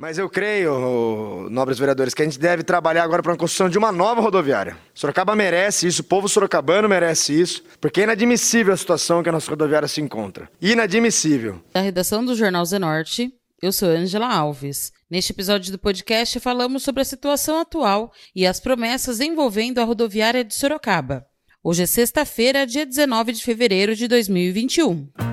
Mas eu creio, nobres vereadores, que a gente deve trabalhar agora para a construção de uma nova rodoviária. Sorocaba merece isso, o povo sorocabano merece isso, porque é inadmissível a situação que a nossa rodoviária se encontra. Inadmissível. Da redação do Jornal Zenorte, eu sou Angela Alves. Neste episódio do podcast falamos sobre a situação atual e as promessas envolvendo a rodoviária de Sorocaba. Hoje é sexta-feira, dia 19 de fevereiro de 2021.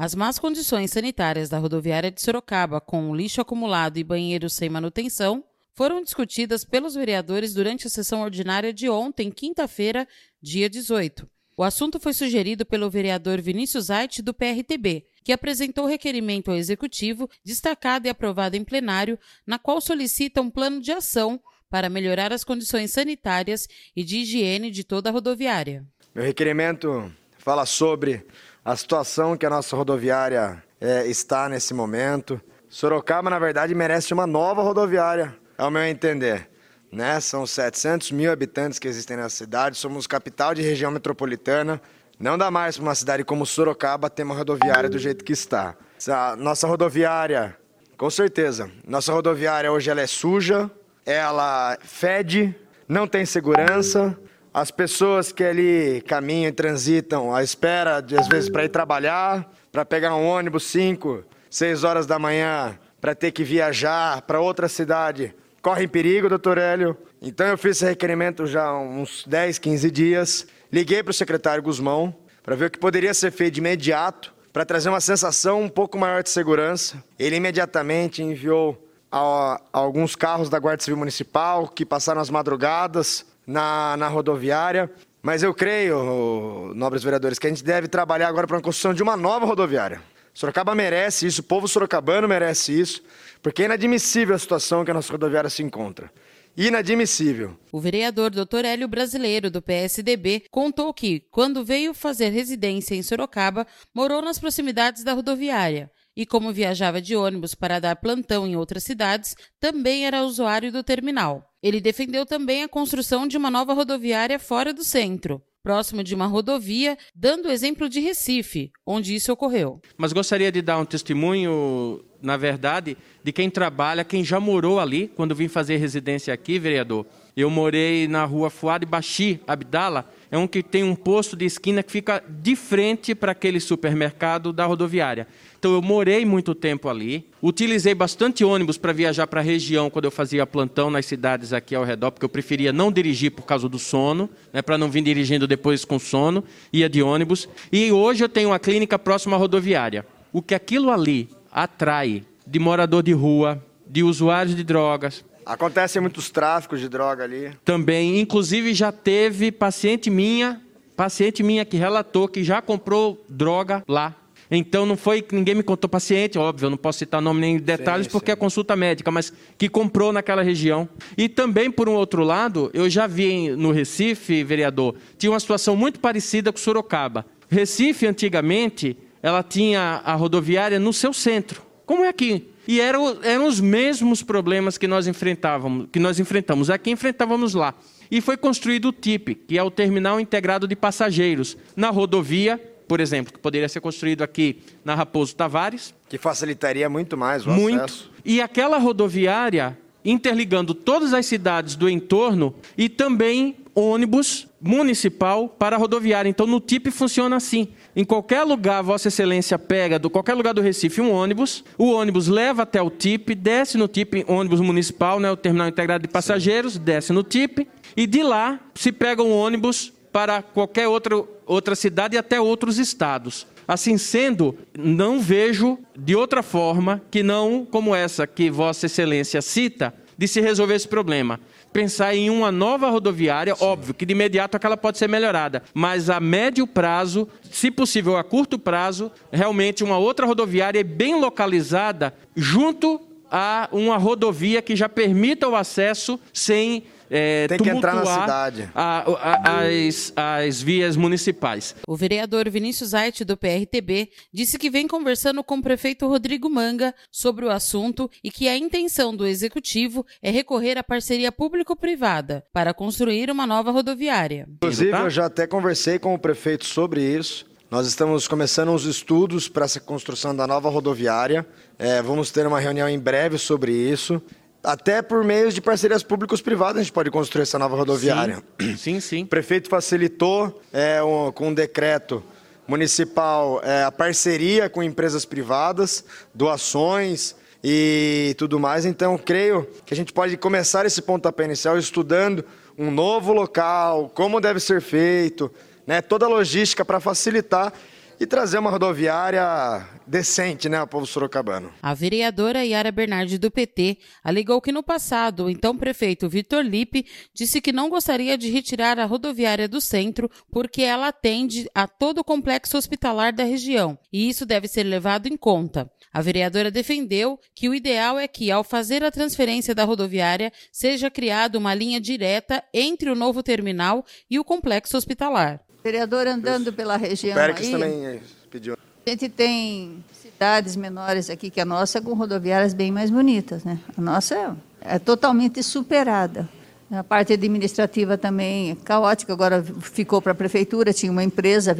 As más condições sanitárias da rodoviária de Sorocaba, com lixo acumulado e banheiros sem manutenção, foram discutidas pelos vereadores durante a sessão ordinária de ontem, quinta-feira, dia 18. O assunto foi sugerido pelo vereador Vinícius Ait, do PRTB, que apresentou requerimento ao Executivo, destacado e aprovado em plenário, na qual solicita um plano de ação para melhorar as condições sanitárias e de higiene de toda a rodoviária. Meu requerimento fala sobre a situação que a nossa rodoviária é, está nesse momento. Sorocaba, na verdade, merece uma nova rodoviária, ao meu entender. Né? São 700 mil habitantes que existem na cidade, somos capital de região metropolitana. Não dá mais para uma cidade como Sorocaba ter uma rodoviária do jeito que está. A nossa rodoviária, com certeza, nossa rodoviária hoje ela é suja, ela fede, não tem segurança, as pessoas que ali caminham e transitam à espera, de, às vezes, para ir trabalhar, para pegar um ônibus 5, 6 horas da manhã, para ter que viajar para outra cidade, correm perigo, doutor Hélio. Então eu fiz esse requerimento já há uns 10, 15 dias. Liguei para o secretário Guzmão para ver o que poderia ser feito de imediato para trazer uma sensação um pouco maior de segurança. Ele imediatamente enviou a, a alguns carros da Guarda Civil Municipal que passaram as madrugadas na, na rodoviária. Mas eu creio, nobres vereadores, que a gente deve trabalhar agora para a construção de uma nova rodoviária. Sorocaba merece isso, o povo sorocabano merece isso, porque é inadmissível a situação que a nossa rodoviária se encontra. Inadmissível. O vereador Dr. Hélio Brasileiro, do PSDB, contou que, quando veio fazer residência em Sorocaba, morou nas proximidades da rodoviária e, como viajava de ônibus para dar plantão em outras cidades, também era usuário do terminal. Ele defendeu também a construção de uma nova rodoviária fora do centro, próximo de uma rodovia, dando o exemplo de Recife, onde isso ocorreu. Mas gostaria de dar um testemunho, na verdade, de quem trabalha, quem já morou ali, quando vim fazer residência aqui, vereador. Eu morei na rua Fuad Bashi, Abdala, é um que tem um posto de esquina que fica de frente para aquele supermercado da rodoviária. Então eu morei muito tempo ali, utilizei bastante ônibus para viajar para a região quando eu fazia plantão nas cidades aqui ao redor, porque eu preferia não dirigir por causa do sono, né, para não vir dirigindo depois com sono, ia de ônibus. E hoje eu tenho uma clínica próxima à rodoviária. O que aquilo ali atrai de morador de rua, de usuários de drogas, Acontecem muitos tráficos de droga ali. Também, inclusive já teve paciente minha, paciente minha que relatou que já comprou droga lá. Então não foi que ninguém me contou paciente, óbvio, eu não posso citar nome nem detalhes sim, porque sim. é consulta médica, mas que comprou naquela região. E também, por um outro lado, eu já vi no Recife, vereador, tinha uma situação muito parecida com Sorocaba. Recife, antigamente, ela tinha a rodoviária no seu centro, como é aqui. E eram, eram os mesmos problemas que nós enfrentávamos, que nós enfrentamos aqui, enfrentávamos lá. E foi construído o TIP, que é o Terminal Integrado de Passageiros, na rodovia por exemplo, que poderia ser construído aqui na Raposo Tavares. Que facilitaria muito mais o muito. acesso. E aquela rodoviária interligando todas as cidades do entorno e também ônibus municipal para a rodoviária. Então, no TIP funciona assim. Em qualquer lugar, Vossa Excelência pega, do qualquer lugar do Recife, um ônibus, o ônibus leva até o TIP, desce no TIP, ônibus municipal, né, o Terminal Integrado de Passageiros, Sim. desce no TIP, e de lá se pega um ônibus para qualquer outro, outra cidade e até outros estados. Assim sendo, não vejo de outra forma que não como essa que Vossa Excelência cita, de se resolver esse problema. Pensar em uma nova rodoviária, Sim. óbvio que de imediato aquela pode ser melhorada, mas a médio prazo, se possível a curto prazo, realmente uma outra rodoviária bem localizada junto a uma rodovia que já permita o acesso sem é, Tem que entrar na cidade. A, a, as, as vias municipais. O vereador Vinícius Ait, do PRTB, disse que vem conversando com o prefeito Rodrigo Manga sobre o assunto e que a intenção do executivo é recorrer à parceria público-privada para construir uma nova rodoviária. Inclusive, eu já até conversei com o prefeito sobre isso. Nós estamos começando os estudos para essa construção da nova rodoviária. É, vamos ter uma reunião em breve sobre isso. Até por meio de parcerias públicos privadas a gente pode construir essa nova rodoviária. Sim, sim. sim. O prefeito facilitou é, um, com um decreto municipal é, a parceria com empresas privadas, doações e tudo mais. Então, creio que a gente pode começar esse pontapé inicial estudando um novo local, como deve ser feito, né, toda a logística para facilitar e trazer uma rodoviária decente, né, ao povo sorocabano. A vereadora Yara Bernardi do PT alegou que no passado o então prefeito Vitor Lipe disse que não gostaria de retirar a rodoviária do centro porque ela atende a todo o complexo hospitalar da região e isso deve ser levado em conta. A vereadora defendeu que o ideal é que, ao fazer a transferência da rodoviária, seja criada uma linha direta entre o novo terminal e o complexo hospitalar. Vereador andando pela região Péricles aí, também pediu. a gente tem cidades menores aqui que a nossa com rodoviárias bem mais bonitas, né? A nossa é, é totalmente superada. A parte administrativa também é caótica, agora ficou para a prefeitura, tinha uma empresa,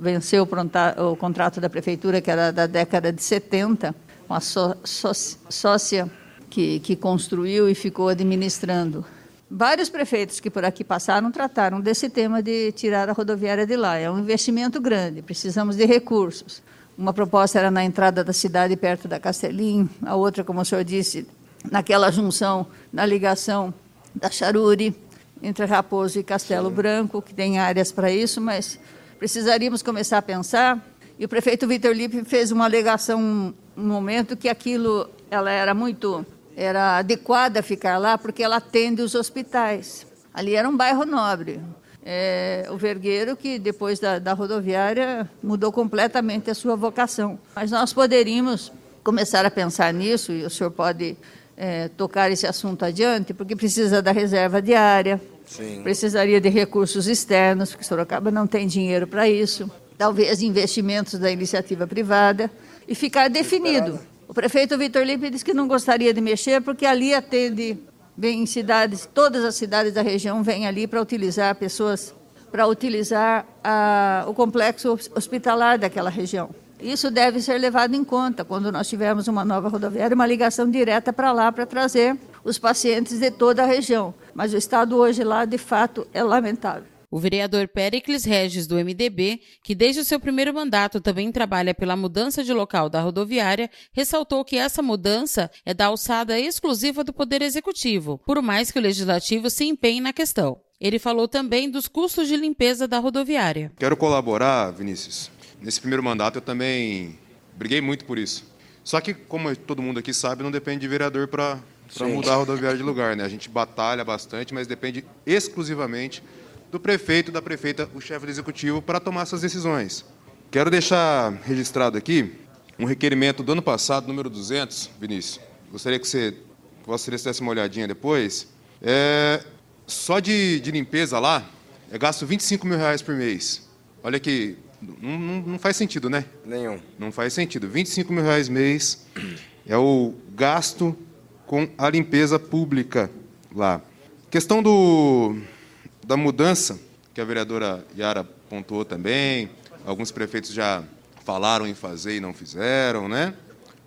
venceu o, pronta, o, contrato da prefeitura, que era da década de 70, uma só, só, sócia que, que construiu e ficou administrando. Vários prefeitos que por aqui passaram trataram desse tema de tirar a rodoviária de lá. É um investimento grande, precisamos de recursos. Uma proposta era na entrada da cidade, perto da Castelim, a outra, como o senhor disse, naquela junção, na ligação da Charuri, entre Raposo e Castelo Sim. Branco, que tem áreas para isso, mas precisaríamos começar a pensar. E o prefeito Vitor Lippe fez uma alegação no momento que aquilo ela era muito era adequada ficar lá porque ela atende os hospitais. Ali era um bairro nobre. É, o Vergueiro, que depois da, da rodoviária mudou completamente a sua vocação. Mas nós poderíamos começar a pensar nisso, e o senhor pode é, tocar esse assunto adiante, porque precisa da reserva diária, Sim. precisaria de recursos externos, porque Sorocaba não tem dinheiro para isso, talvez investimentos da iniciativa privada, e ficar definido o prefeito Vitor Lipe disse que não gostaria de mexer porque ali atende, vem em cidades, todas as cidades da região vêm ali para utilizar pessoas, para utilizar a, o complexo hospitalar daquela região. Isso deve ser levado em conta quando nós tivermos uma nova rodoviária, uma ligação direta para lá para trazer os pacientes de toda a região. Mas o estado hoje lá, de fato, é lamentável. O vereador Pericles Regis, do MDB, que desde o seu primeiro mandato também trabalha pela mudança de local da rodoviária, ressaltou que essa mudança é da alçada exclusiva do Poder Executivo, por mais que o Legislativo se empenhe na questão. Ele falou também dos custos de limpeza da rodoviária. Quero colaborar, Vinícius. Nesse primeiro mandato eu também briguei muito por isso. Só que, como todo mundo aqui sabe, não depende de vereador para mudar a rodoviária de lugar. Né? A gente batalha bastante, mas depende exclusivamente do prefeito da prefeita, o chefe do executivo, para tomar essas decisões. Quero deixar registrado aqui um requerimento do ano passado, número 200, Vinícius. Gostaria que você, que você desse uma olhadinha depois. É, só de, de, limpeza lá, é gasto 25 mil reais por mês. Olha que não, não, não, faz sentido, né? Nenhum. Não faz sentido. 25 mil reais mês é o gasto com a limpeza pública lá. Questão do, da mudança, que a vereadora Yara pontuou também, alguns prefeitos já falaram em fazer e não fizeram, né?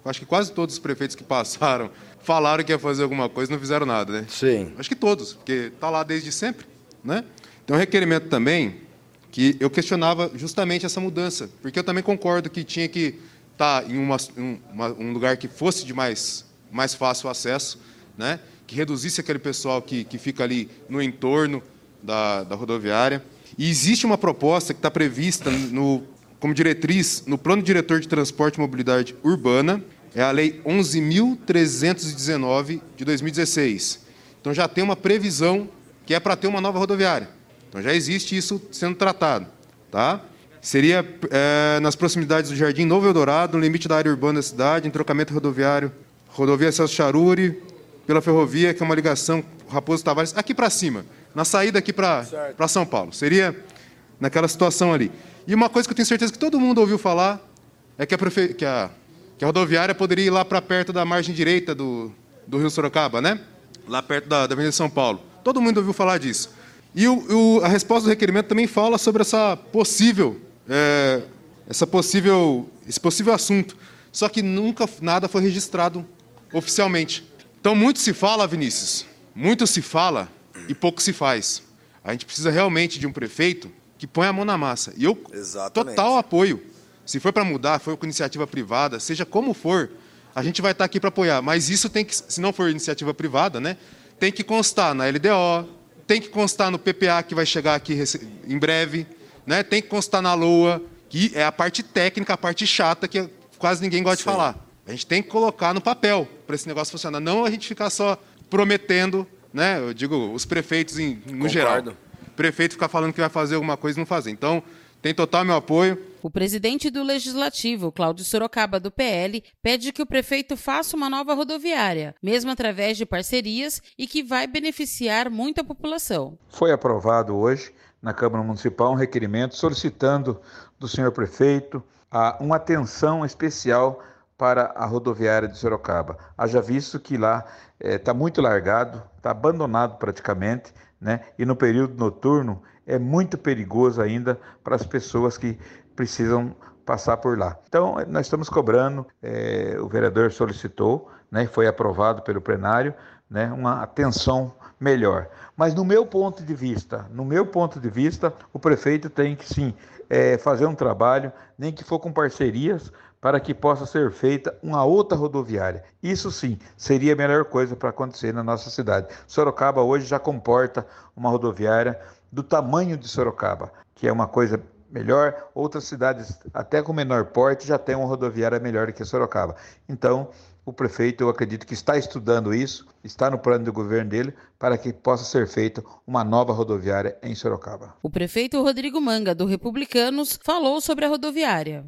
Acho que quase todos os prefeitos que passaram falaram que ia fazer alguma coisa e não fizeram nada, né? Sim. Acho que todos, porque está lá desde sempre, né? Tem um requerimento também que eu questionava justamente essa mudança, porque eu também concordo que tinha que estar tá em uma, uma, um lugar que fosse de mais, mais fácil acesso, né? que reduzisse aquele pessoal que, que fica ali no entorno, da, da rodoviária. E existe uma proposta que está prevista no, como diretriz no Plano Diretor de Transporte e Mobilidade Urbana, é a Lei 11.319 de 2016. Então já tem uma previsão que é para ter uma nova rodoviária. Então já existe isso sendo tratado. Tá? Seria é, nas proximidades do Jardim Novo Eldorado, no limite da área urbana da cidade, em trocamento rodoviário, rodovia Celso Charuri, pela ferrovia, que é uma ligação Raposo Tavares, aqui para cima, na saída aqui para São Paulo. Seria naquela situação ali. E uma coisa que eu tenho certeza que todo mundo ouviu falar é que a, prefe... que a... Que a rodoviária poderia ir lá para perto da margem direita do, do Rio Sorocaba, né? Lá perto da, da Avenida São Paulo. Todo mundo ouviu falar disso. E o, o, a resposta do requerimento também fala sobre essa possível, é, essa possível, esse possível assunto. Só que nunca nada foi registrado oficialmente. Então muito se fala, Vinícius, muito se fala e pouco se faz. A gente precisa realmente de um prefeito que põe a mão na massa. E eu Exatamente. total apoio. Se for para mudar, for com iniciativa privada, seja como for, a gente vai estar aqui para apoiar. Mas isso tem que, se não for iniciativa privada, né, tem que constar na LDO, tem que constar no PPA que vai chegar aqui em breve, né, tem que constar na LOA, que é a parte técnica, a parte chata que quase ninguém gosta Sim. de falar. A gente tem que colocar no papel para esse negócio funcionar, não a gente ficar só prometendo, né? Eu digo, os prefeitos em, no Concordo. geral. O prefeito ficar falando que vai fazer alguma coisa e não fazer. Então, tem total meu apoio. O presidente do Legislativo, Cláudio Sorocaba, do PL, pede que o prefeito faça uma nova rodoviária, mesmo através de parcerias e que vai beneficiar muita população. Foi aprovado hoje na Câmara Municipal um requerimento solicitando do senhor prefeito uma atenção especial para a rodoviária de Sorocaba. Haja visto que lá está eh, muito largado, está abandonado praticamente, né? e no período noturno é muito perigoso ainda para as pessoas que precisam passar por lá. Então, nós estamos cobrando, é, o vereador solicitou, né, foi aprovado pelo plenário, né, uma atenção melhor. Mas no meu ponto de vista, no meu ponto de vista, o prefeito tem que sim é, fazer um trabalho, nem que for com parcerias, para que possa ser feita uma outra rodoviária. Isso sim seria a melhor coisa para acontecer na nossa cidade. Sorocaba hoje já comporta uma rodoviária do tamanho de Sorocaba, que é uma coisa melhor. Outras cidades, até com menor porte, já têm uma rodoviária melhor que Sorocaba. Então, o prefeito, eu acredito que está estudando isso, está no plano do governo dele, para que possa ser feita uma nova rodoviária em Sorocaba. O prefeito Rodrigo Manga, do Republicanos, falou sobre a rodoviária.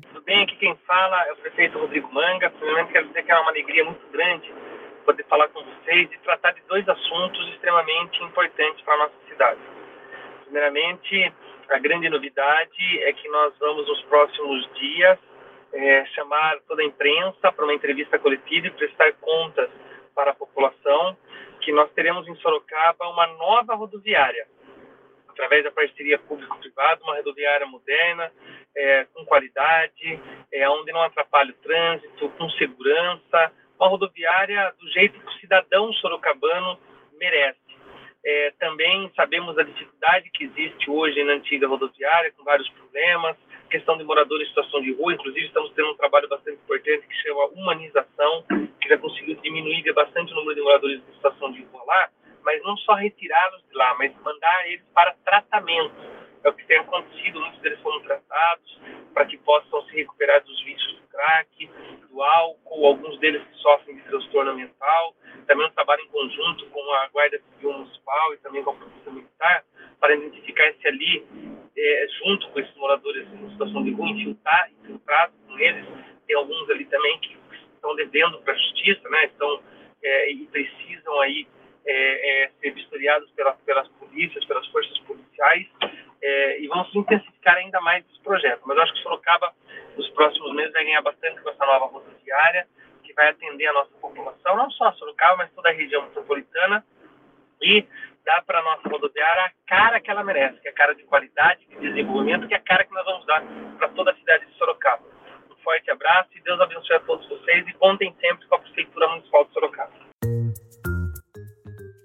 Quem fala é o prefeito Rodrigo Manga. Primeiramente, quero dizer que é uma alegria muito grande poder falar com vocês e tratar de dois assuntos extremamente importantes para a nossa cidade. Primeiramente, a grande novidade é que nós vamos, nos próximos dias, é, chamar toda a imprensa para uma entrevista coletiva e prestar contas para a população que nós teremos em Sorocaba uma nova rodoviária, através da parceria público-privada, uma rodoviária moderna, é, com qualidade, é, onde não atrapalhe o trânsito, com segurança, uma rodoviária do jeito que o cidadão sorocabano merece. É, também sabemos da dificuldade que existe hoje na antiga rodoviária, com vários problemas, questão de moradores em situação de rua, inclusive estamos tendo um trabalho bastante importante que chama humanização, que já conseguiu diminuir bastante o número de moradores em situação de rua lá, mas não só retirá-los de lá, mas mandar eles para tratamento. É o que tem acontecido, muitos deles foram tratados para que possam se recuperar dos vícios do crack, do álcool, alguns deles que sofrem de transtorno mental. Também um trabalho em conjunto com a Guarda Civil Municipal e também com a Polícia Militar para identificar se ali, é, junto com esses moradores em situação de rua, infiltrar, infiltrado com eles. Tem alguns ali também que estão devendo para a justiça, né? Estão é, e precisam aí é, é, ser vistoriados pela, pelas polícias, pelas forças policiais, é, e vamos intensificar ainda mais esse projeto. Mas eu acho que Sorocaba, nos próximos meses, vai ganhar bastante com essa nova rodoviária, que vai atender a nossa população, não só Sorocaba, mas toda a região metropolitana, e dar para a nossa rodoviária a cara que ela merece, que é a cara de qualidade, de desenvolvimento, que é a cara que nós vamos dar para toda a cidade de Sorocaba. Um forte abraço e Deus abençoe a todos vocês e contem sempre com a Prefeitura Municipal de Sorocaba.